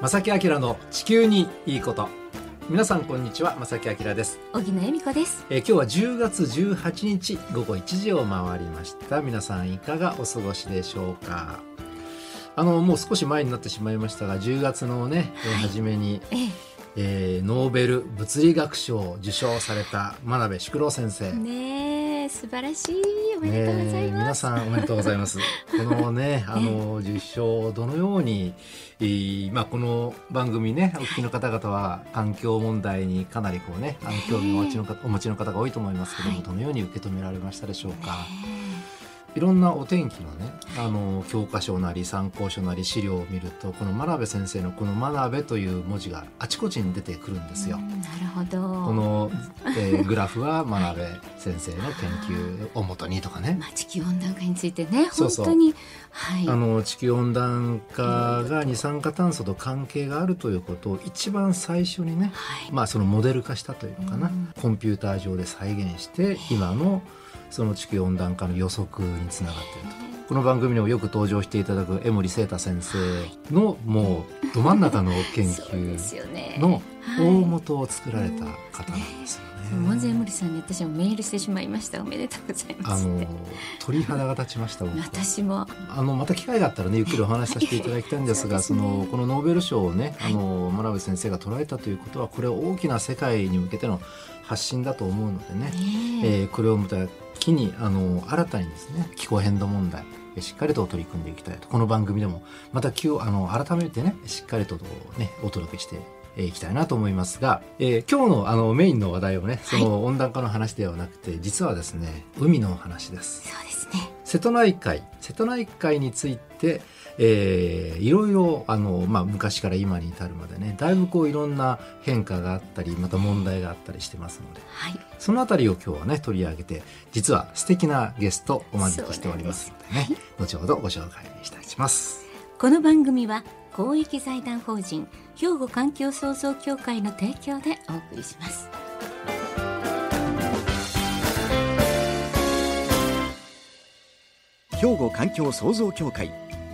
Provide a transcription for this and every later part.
正木明の地球にいいこと。皆さんこんにちは正木明です。小木野恵美子です。えー今日は10月18日午後1時を回りました。皆さんいかがお過ごしでしょうか？あのもう少し前になってしまいましたが10月のね、えーはい。初めに、ええ。ーノーベル物理学賞を受賞された真鍋淑郎先生。えねえ素晴らしい。おめでとうございます、さんおめでとうございます。このね、あの受賞をどのように、えーまあこの番組ね、お聞きの方々は環境問題にかなりこうね、あの興味をお持ちの方お持ちの方が多いと思いますけども、はい。どのように受け止められましたでしょうか？ねいろんなお天気のね、あの教科書なり参考書なり資料を見ると、この真鍋先生のこの真鍋という文字があちこちに出てくるんですよ。なるほど。この、えーグラフは真鍋先生の研究をもとにとかね。まあ、地球温暖化についてねそうそう。本当にはい。あの地球温暖化が二酸化炭素と関係があるということを一番最初にね、はい。まあ、そのモデル化したというのかな、うん。コンピューター上で再現して今のその地球温暖化の予測につながっていると。この番組にもよく登場していただく江森聖太先生のもうど真ん中の研究よねのはい大元を作られた方なんですよ門前ね。森さんに私もメールしてしまいましたおめでとうございま あのすって鳥肌が立ちました。私もあのまた機会があったらねゆっくりお話しさせていただきたいんですが ねそのこのノーベル賞をね、あの真鍋先生が捉えたということはこれは大きな世界に向けての発信だと思うのでね、ねえーこれをまた機にあの新たにですね気候変動問題えしっかりと取り組んでいきたいと。この番組でもまた今日あの改めてねしっかりとねお届けしてえーいきたいなと思いますが、えー今日のあのメインの話題をねその温暖化の話ではなくて、実はですね海の話です。そうですね。瀬戸内海瀬戸内海について、えーいろいろあの、まあ、昔から今に至るまでねだいぶこういろんな変化があったりまた問題があったりしてますのではい。そのあたりを今日はね取り上げて実は素敵なゲストお招きしておりますのでね後ほどご紹介したいします。この番組は公益財団法人兵庫環境創造協会の提供でお送りします。兵庫環境創造協会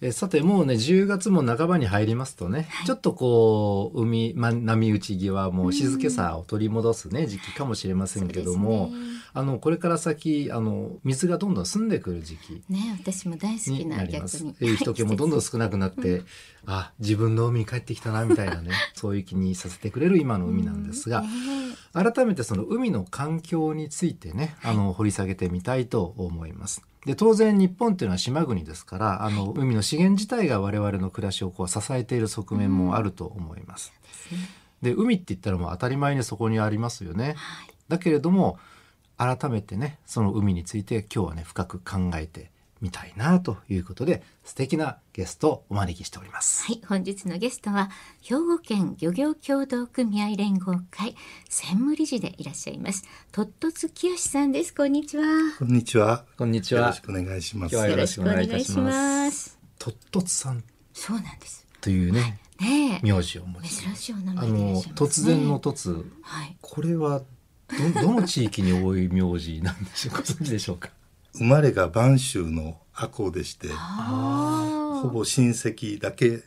えーさてもうね10月も半ばに入りますとね、はい。ちょっとこう海、ま、波打ち際も静けさを取り戻すね時期かもしれませんけども、ね。あのこれから先あの水がどんどん澄んでくる時期ね私も大好きにななります。逆に。えー人気もどんどん少なくなって、あ自分の海に帰ってきたなみたいなねそういう気にさせてくれる今の海なんですが、ね改めてその海の環境についてねあの掘り下げてみたいと思います。で当然日本っていうのは島国ですからあの海の資源自体が我々の暮らしをこう支えている側面もあると思います。で海って言ったらもう当たり前にそこにありますよね。はいだけれども改めてねその海について今日はね深く考えてみたいなということで素敵なゲストをお招きしております。はい、本日のゲストは兵庫県漁業協同組合連合会専務理事でいらっしゃいますトットツ清さんですこんにちはこんにちは。こんにちはよろし。くお願いします。今日はよろしくお願いいたします。とっとつさんそうなんですというねねえ名字をお持ち珍しいお名あ前でいらっのしゃいますね突然の突はいこれはどどの地域に多い名字なんでしょうご存知でしょうか？生まれが播州の赤穂でして、あほぼ親戚だけ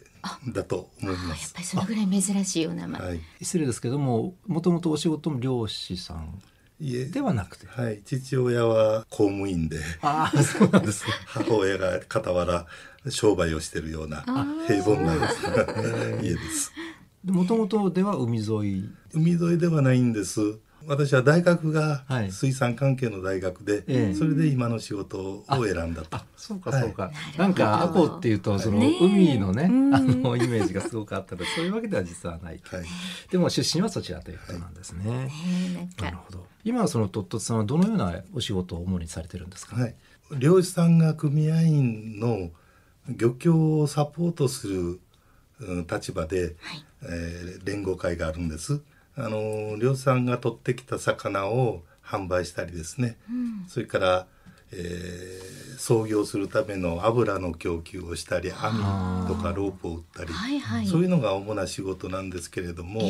だと思いあやっます。ぱりそのぐらい珍しいお名前、はい。失礼ですけどももともとお仕事も漁師さんではなくて。はい。父親は公務員で、ああ そうなんですね。母親が傍ら商売をしているような平凡な家です。もともとでは海沿い海沿いではないんです。私は大学がはい。水産関係の大学で、ええ。それで今の仕事を選んだと。あ。そうかはいそうか、なるほどなんかアコっていうとその海のねうん。あのイメージがすごくあったのでそういうわけでは実はないはい。でも出身はそちらということなんですね、ねえなるほど。今はそのトットツさんはどのようなお仕事を主にされてるんですか、はい、漁師さんが組合員の漁協をサポートするうん立場で、えー連合会があるんです。あの漁師さんが取ってきた魚を販売したりですね、それから、えー操業するための油の供給をしたり網とかロープを打ったり、はいはい。そういうのが主な仕事なんですけれども、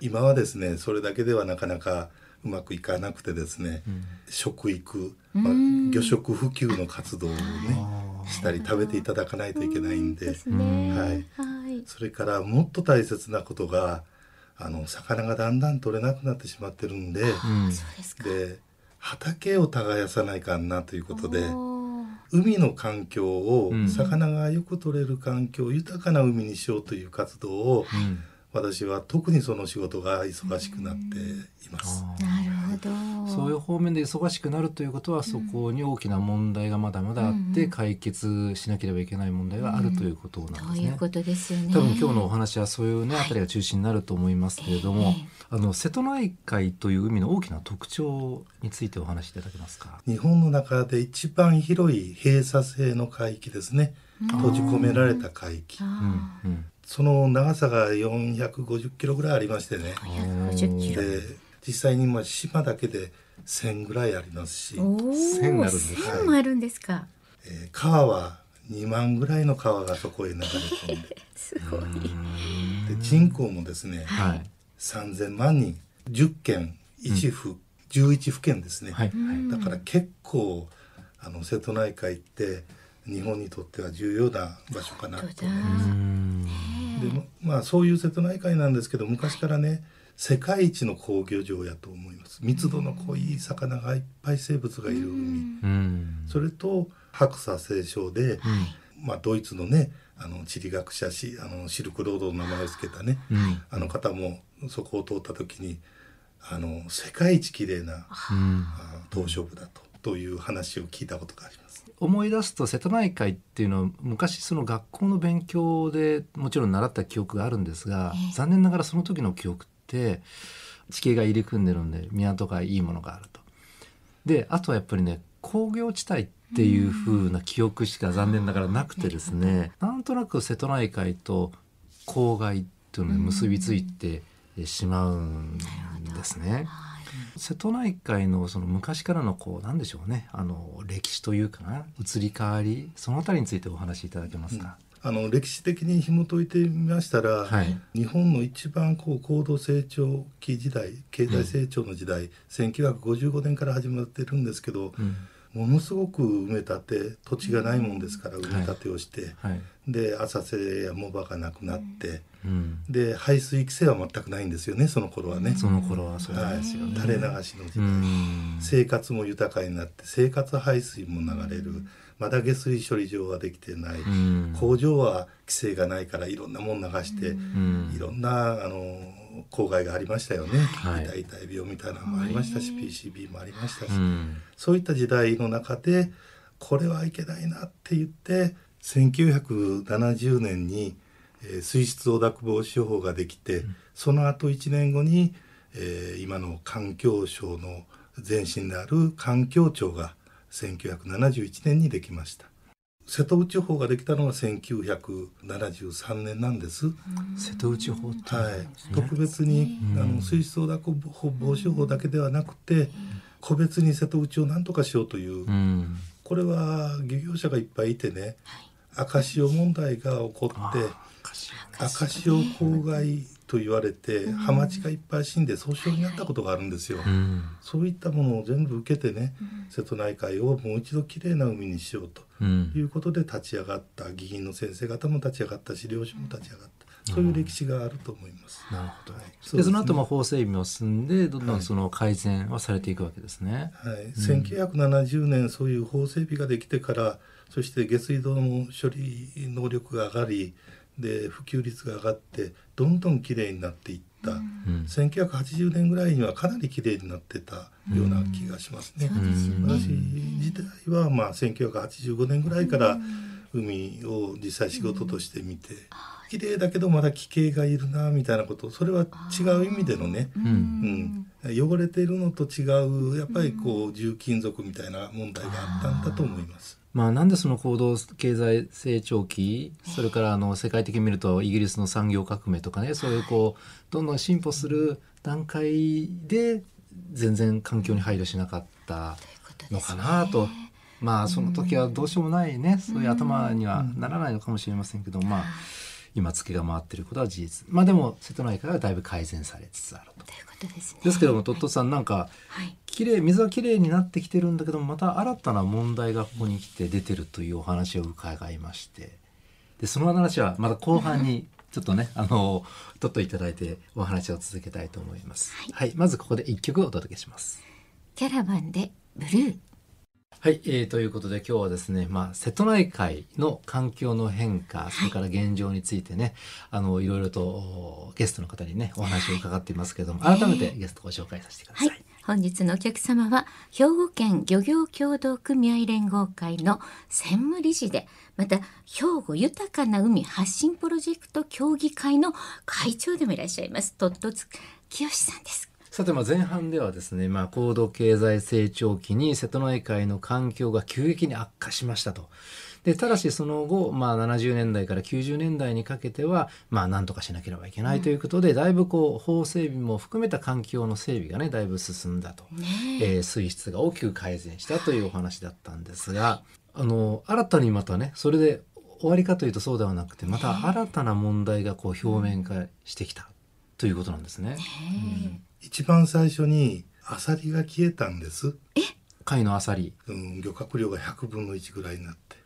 今はですねそれだけではなかなかうまくいかなくてですね、食育、まあ、魚食普及の活動をねしたり食べていただかないといけないんで。ね。はい。はい。それからもっと大切なことがあの魚がだんだん取れなくなってしまってるんで、で畑を耕さないかんなということで。海の環境を、うん。魚がよく取れる環境豊かな海にしようという活動を、うん。私は特にその仕事が忙しくなっています。なるほどそういう方面で忙しくなるということは、そこに大きな問題がまだまだあって、うん解決しなければいけない問題があるということなんですね。ということですよね多分今日のお話はそういうね、あたりが中心になると思いますけれども、ええあの瀬戸内海という海の大きな特徴についてお話しいただけますか？日本の中で一番広い閉鎖性の海域ですね。閉じ込められた海域。あうんその長さが450キロぐらいありましてね。ー150キロで、実際に今島だけで1000ぐらいありますし、おお線あるんです線もあるんですか。えー川は2万ぐらいの川がそこへ流れ込んで、すごい。で人口もですね、はい。3000万人。10県1府、11府県ですね、はい。はい。だから結構あの瀬戸内海って日本にとっては重要な場所かなと。本当だ。うんでまあそういう瀬戸内海なんですけど昔からね世界一の工業場やと思います。密度の濃い魚がいっぱい生物がいる海、うん。それと白砂青礁で、まあ、ドイツのねあの地理学者しあのシルクロードの名前を付けたね、うん。あの方もそこを通った時にあの世界一綺麗な島しょ部だとという話を聞いたことがあります。思い出すと瀬戸内海っていうのは昔その学校の勉強でもちろん習った記憶があるんですが、ええ。残念ながらその時の記憶って地形が入り組んでるんで港がいいものがあると。であとはやっぱりね工業地帯っていう風な記憶しか残念ながらなくてですね、なんとなく瀬戸内海と郊外っていうのに結びついてしまうんですね。瀬戸内海のその昔からのこうなんでしょうねあの歴史というかな移り変わりそのあたりについてお話しいただけますか？あの歴史的に紐解いてみましたら、はい。日本の一番こう高度成長期時代経済成長の時代、1955年から始まってるんですけど、うん。ものすごく埋め立て土地がないもんですから埋め立てをして、はい。で浅瀬や藻場がなくなって、うん、で排水規制は全くないんですよねその頃はね。その頃はそうはいですよね。垂れ流しの時う代、ん。生活も豊かになって生活排水も流れる、まだ下水処理場はできてない、うん。工場は規制がないからいろんなもん流して、うん。いろんなあの公害がありましたよね、はい。痛い痛い病みたいなのもありましたし、PCB もありましたし、うん。そういった時代の中でこれはいけないなって言って1970年に、えー水質汚濁防止法ができて、その後1年後に、えー今の環境省の前身である環境庁が1971年にできました。瀬戸内法ができたのは1973年なんです。瀬戸内法っていうのがあはい特別に、あの水質汚濁防止法だけではなくて、個別に瀬戸内を何とかしようという、うん。これは漁業者がいっぱいいてね、赤潮問題が起こって赤潮公害と言われて、ハマチがいっぱい死んで訴訟になったことがあるんですよ。うん。そういったものを全部受けてね、瀬戸内海をもう一度きれいな海にしようとうん。いうことで立ち上がった。議員の先生方も立ち上がった。し漁師も立ち上がったそういう歴史があると思います。なるほど。はい。でその後も法整備も進んでどんどんその改善はされていくわけですね。はい、1970年そういう法整備ができてからそして下水道の処理能力が上がりで普及率が上がってどんどんきれいになっていった、うん。1980年ぐらいにはかなりきれいになってたような気がしますね。そうですよね。私自体はまあ1985年ぐらいから海を実際仕事として見て綺麗だけどまだ奇形がいるなみたいなことそれは違う意味でのね、うん。うん、汚れているのと違うやっぱりこう重金属みたいな問題があったんだと思います。まあ、なんでその高度経済成長期それからあの世界的に見るとイギリスの産業革命とかねそういうこうどんどん進歩する段階で全然環境に配慮しなかったのかなと。まあその時はどうしようもないね。そういう頭にはならないのかもしれませんけど、まあ今月が回ってることは事実まあでも瀬戸内海はだいぶ改善されつつあると。ということですね。ですけどもトットさんなんかはい。綺麗水は綺麗になってきてるんだけどまた新たな問題がここに来て出てるというお話を伺いましてでその話はまた後半にちょっとねあの取っていただいてお話を続けたいと思います。はい、まずここで一曲お届けします。キャラバンでブルー。はい、えー、ということで今日はですね、まあ、瀬戸内海の環境の変化、それから現状についてね、あの、いろいろとおゲストの方にね、お話を伺っていますけれども、改めてゲストご紹介させてくださ。はいい。本日のお客様は兵庫県漁業協同組合連合会の専務理事でまた兵庫豊かな海発信プロジェクト協議会の会長でもいらっしゃいますトットツ清さんです。さて、まあ、前半ではですね、まあ、高度経済成長期に瀬戸内海の環境が急激に悪化しましたと。で、ただしその後、まあ、70年代から90年代にかけては、まあ、なんとかしなければいけないということで、だいぶこう、法整備も含めた環境の整備がね、だいぶ進んだと。えー水質が大きく改善したというお話だったんですが、あの、新たにまたね、それで終わりかというとそうではなくて、また新たな問題がこう、表面化してきたということなんですね。一番最初にアサリが消えたんです、貝のあさり。うん、漁獲量が100分の1ぐらいになって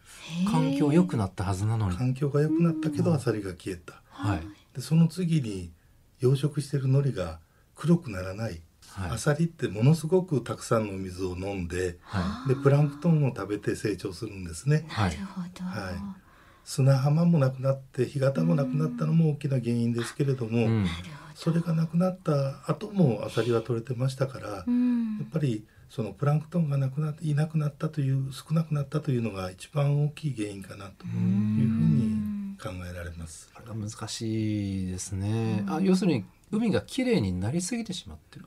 環境良くなったはずなのに。環境が良くなったけどアサリが消えたはい。でその次に養殖してる海苔が黒くならない、はいアサリってものすごくたくさんの水を飲んではでプランクトンを食べて成長するんですねはいなるほど。はい砂浜もなくなって干潟もなくなったのも大きな原因ですけれども、い。うん。それがなくなった後もアサリは取れてましたから、やうんっぱりそのプランクトンがなくなっていなくなったという少なくなったというのが一番大きい原因かなというふうに考えられます。これが難しいですね。あ、要するに海がきれいになりすぎてしまってる。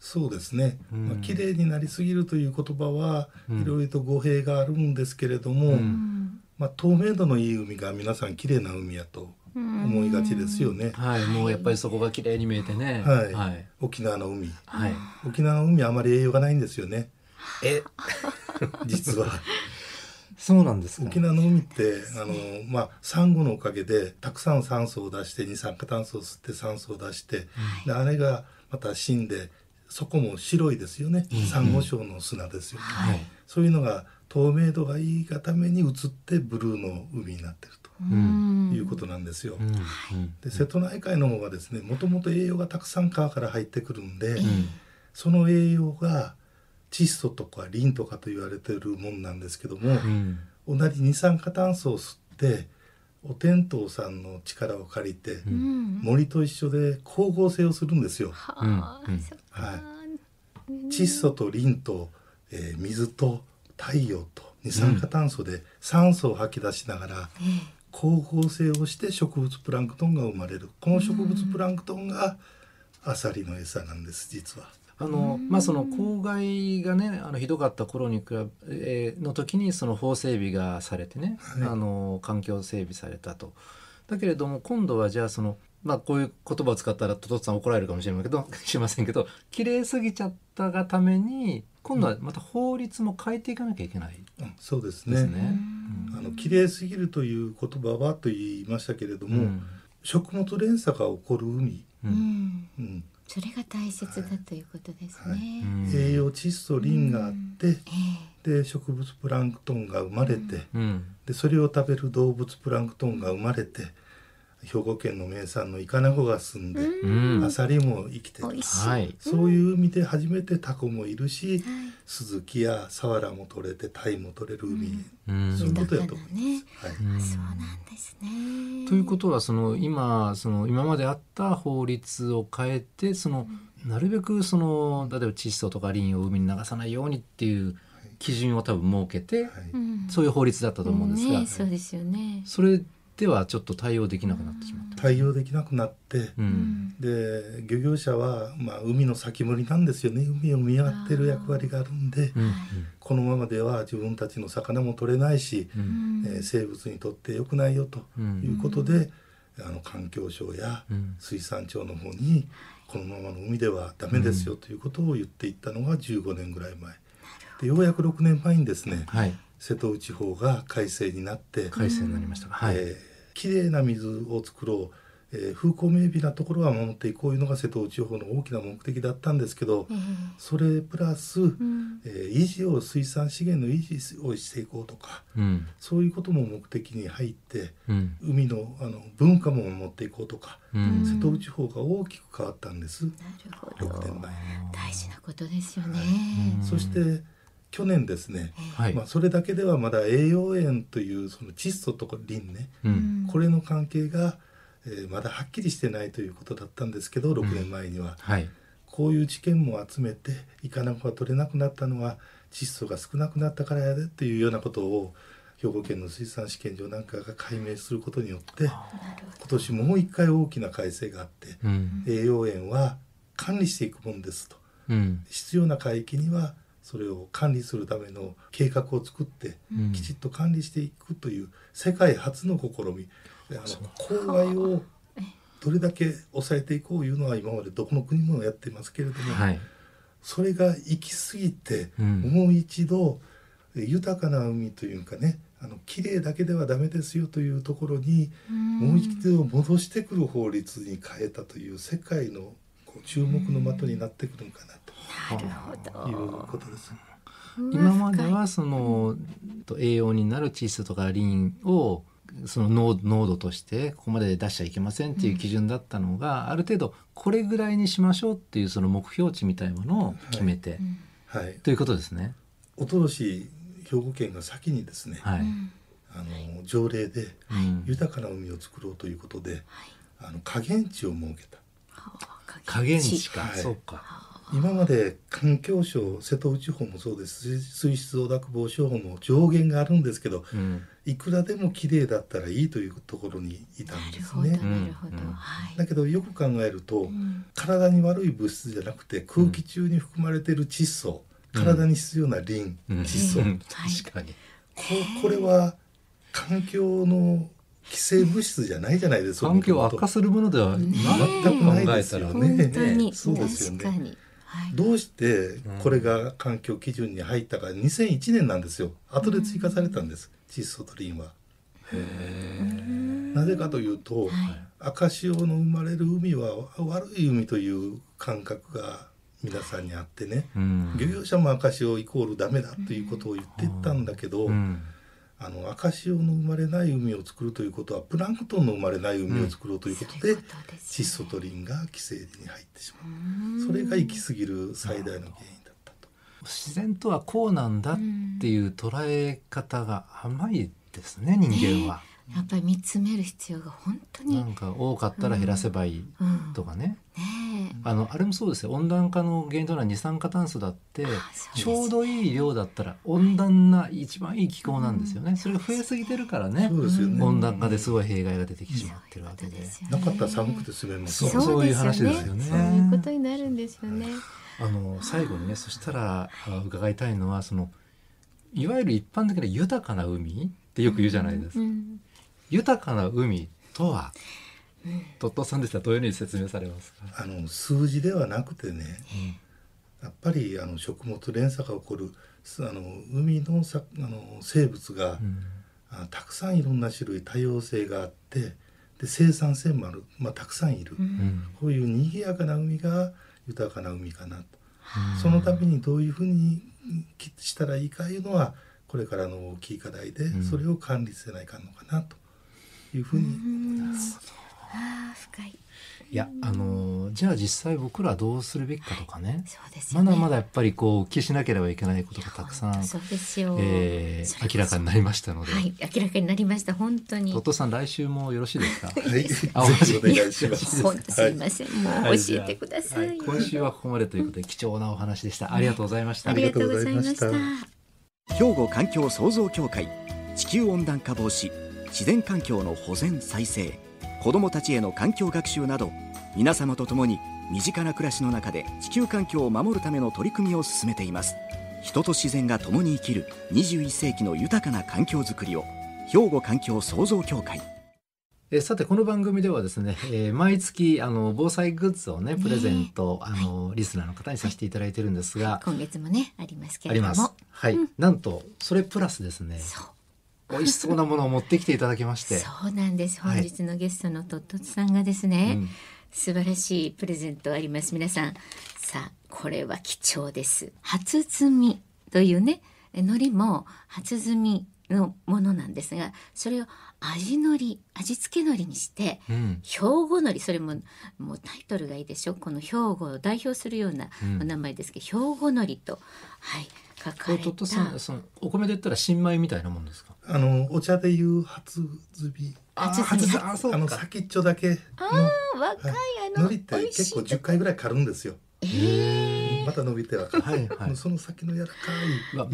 そうですね、うんまあ綺麗になりすぎるという言葉はうんいろいろと語弊があるんですけれども、うんまあ、透明度のいい海が皆さん綺麗な海やと思いがちですよね。はい。もうやっぱりそこがきれいに見えてね。はいはい。沖縄の海はい。沖縄の海はあまり栄養がないんですよねえ、実は。そうなんですか？沖縄の海ってあの、まあ、サンゴのおかげでたくさん酸素を出して二酸化炭素を吸って酸素を出して、であれがまた死んでそこも白いですよね、サンゴ礁の砂ですよね、はい。そういうのが透明度がいいがために移ってブルーの海になってるいうことなんですよ。で瀬戸内海の方はですねもともと栄養がたくさん川から入ってくるんで、うん。その栄養が窒素とかリンとかと言われてるもんなんですけども、うん。同じ二酸化炭素を吸ってお天道さんの力を借りて、うん。森と一緒で光合成をするんですよ。はい窒素とリンと、えー水と太陽と二酸化炭素で酸素を吐き出しながら光合成をして植物プランクトンが生まれるこの植物プランクトンがアサリの餌なんです実は。あのまあその公害がねあのひどかった頃に比べ、えーの時にその法整備がされてね、はいあの環境整備されたと。だけれども今度はじゃあそのまあこういう言葉を使ったらトトツさん怒られるかもしれませんけどしませんけど綺麗すぎちゃったがために今度はまた法律も変えていかなきゃいけないうんそうですね。ですね。あの綺麗すぎるという言葉はと言いましたけれども、うん。食物連鎖が起こる海、ううん。ん。うん。それが大切だということですはい。ね。うん。栄養窒素リンがあって、えで植物プランクトンが生まれて、うん。でそれを食べる動物プランクトンが生まれて兵庫県の名産のイカナゴが住んで、うん。アサリも生きてる。はい。そういう海で初めてタコもいるし、はいスズキやサワラも取れてタイも取れる海、うん。そういうことやと思いね。はい。うん。そうなんですね。ということはその今その今まであった法律を変えてそのなるべくその例えば窒素とかリンを海に流さないようにっていう基準を多分設けて、はい。うん。そういう法律だったと思うんですが、ね、そうですよね。それではちょっと対応できなくなってしまった。対応できなくなって、うん。で漁業者は、まあ、海の先森なんですよね。海を見張ってる役割があるんで、うん。このままでは自分たちの魚も取れないし、うん。えー生物にとって良くないよとうん。いうことで、あの環境省やうん。水産庁の方にこのままの海ではダメですよということを言っていったのが15年ぐらい前。でようやく6年前にですね、はい。瀬戸内法が改正になって、改正になりました。がはい、えーきれいな水を作ろう、えー風光明媚なところは守っていこういうのが瀬戸内法の大きな目的だったんですけど、ええそれプラス、うん。えー維持を水産資源の維持をしていこうとかうん。そういうことも目的に入ってうん。海のあの文化も守っていこうとか、うん。瀬戸内法が大きく変わったんです。なるほど。6年前、大事なことですよね、うん。そして去年ですね、はい、まあ、それだけではまだ栄養塩というその窒素とかリンね、うん。これの関係が、えーまだはっきりしてないということだったんですけど6年前には、はい。こういう知見も集めてイカナゴが取れなくなったのは窒素が少なくなったからやでというようなことを兵庫県の水産試験場なんかが解明することによって今年もう一回大きな改正があってうん。栄養塩は管理していくもんですと。うん。必要な海域にはそれを管理するための計画を作ってうん。きちっと管理していくという世界初の試み。であの公害をどれだけ抑えていこういうのは今までどこの国もやってますけれども、はい。それが行き過ぎて、うん。もう一度え豊かな海というかねあの綺麗だけではダメですよというところに、もう一度戻してくる法律に変えたという世界のこう注目の的になってくるのかなと。いうど。ことです。今まではそのと栄養になる窒素とかリンをその濃濃度としてここまで出しちゃいけませんっていう基準だったのが、ある程度これぐらいにしましょうっていうその目標値みたいなものを決めて、はい、ということですね。おととし兵庫県が先にですね、はい。あの条例でうん。豊かな海を作ろうということで、あの下限値を設けた。加減値か、はい。そうか。今まで環境省瀬戸内法もそうですし水質汚濁防止法も上限があるんですけどうん。いくらでも綺麗だったらいいというところにいたんなるほど、ですね。なるほど、うん。はい。だけどよく考えると、うん。体に悪い物質じゃなくて空気中に含まれている窒素、体に必要なリン、うん。窒素、確かに。ここれは環境の規制物質じゃないじゃないですか環境を悪化するものではない全くないですよね本当に、そうですよね確かに。はい。どうしてこれが環境基準に入ったか2001年なんですよ後で追加されたんです、窒素とリンは。なぜかというと、赤潮の生まれる海は悪い海という感覚が皆さんにあってね、うん。漁業者も赤潮イコールダメだということを言ってたんだけど、うん。あの赤潮の生まれない海を作るということはプランクトンの生まれない海を作ろうということで、窒素とリンが規制に入ってしまうそれが行き過ぎる最大の原因だったと。自然とはこうなんだっていう捉え方が甘いですね、人間は。やっぱり見つめる必要が本当に。なんか多かったら減らせばいいうん。とかね。ねあのあれもそうですよ。温暖化の原因となる二酸化炭素だってちょうどいい量だったら温暖な一番いい気候なんですよね、それが増えすぎてるからね。そうですよね。温暖化ですごい弊害が出てきてしまってるわけえ。で。なかったら寒くて住めますそうよそういう話ですよね。そういうことになるんですよね。あの最後にねそしたらあ伺いたいのはそのいわゆる一般的な豊かな海ってよく言うじゃないですか、うん豊かな海とは、トットさんでしたらどういうふうに説明されますか、あの数字ではなくてね、やっぱりあの食物連鎖が起こるすあの海のさあの生物が、うん。あたくさんいろんな種類多様性があってで生産性もある、まあ、たくさんいる、うん。こういう賑やかな海が豊かな海かなと、そのためにどういうふうにきしたらいいかいうのはこれからの大きい課題で、んそれを管理せないかんのかなというふうに思います。ああ深い。いやあのじゃあ実際僕らはどうするべきかとかね、そうですよね。まだまだやっぱりこう気しなければいけないことがたくさん本当、そうですよ。えー明らかになりましたので、はい明らかになりました。本当に。トッ。トさん来週もよろしいですか？はい、ぜ あひお願いします。本当すいません、もはい。う教えてください。はい。今週はここまでということで貴重なお話でした。ありがとうございました、ありがとうございました。兵庫環境創造協会地球温暖化防止自然環境の保全再生子どもたちへの環境学習など皆様と共に身近な暮らしの中で地球環境を守るための取り組みを進めています。人と自然が共に生きる21世紀の豊かな環境づくりを兵庫環境創造協会。えーさてこの番組ではですね、えー毎月あの防災グッズをねプレゼント、あのリスナーの方にさせていただいてるんですが、今月もねありますけありまれどもす。はい、なんとそれプラスですね。そう美味しそうなものを持ってきていただきまして。そうなんです。はい本日のゲストのとっとつさんがですね、うん素晴らしいプレゼントあります。皆さん。さあこれは貴重です。初摘みというね海苔も初摘みのものなんですがそれを味のり味付け海苔にしてうん。兵庫海苔。それももうタイトルがいいでしょ？この兵庫を代表するようなうん。お名前ですけど、兵庫海苔と。はい書こかれれトットさたんそのお米で言ったら新米みたいなもんですか？あのお茶でいう初摘み。初摘み。初摘み。あそうか。あの先っちょだけの若いあの海苔って結構10回ぐらい刈るんですよ。えー。また伸びては。はいはい。その先の柔らか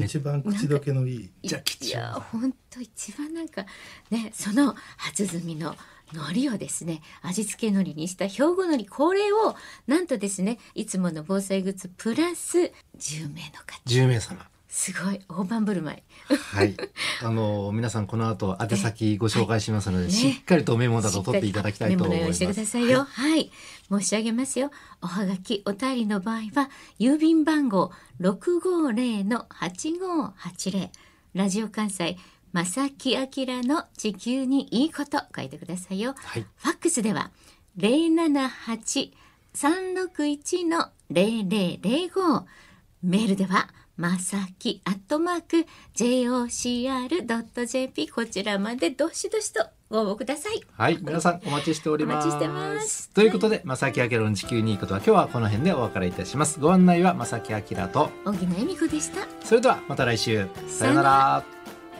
い一番口どけのいい。じゃあ貴重。いや本当一番なんかねその初摘みの海苔をですね味付け海苔にした兵庫海苔これをなんとですねいつもの防災グッズプラス10名の方。10名様。すごい大盤振る舞い。はい。あの皆さんこの後宛先ご紹介しますので、ねしっかりとメモなど取っていただきたいと思います。メモの用意してくださいよ。はい、申し上げますよ。おはがき、お便りの場合は、郵便番号650-8580。ラジオ関西、正木明の地球にいいこと書いてくださいよ。はいファックスでは、078-361-0005。メールでは、まさきアットマーク jocr.jp こちらまでどしどしとご応募ください。はい、皆さんお待ちしております。お待ちしてますということで、正木明の地球にいいことは今日はこの辺でお別れいたします。ご案内は正木明と、小木野恵美子でした。それではまた来週。さようなさようなら。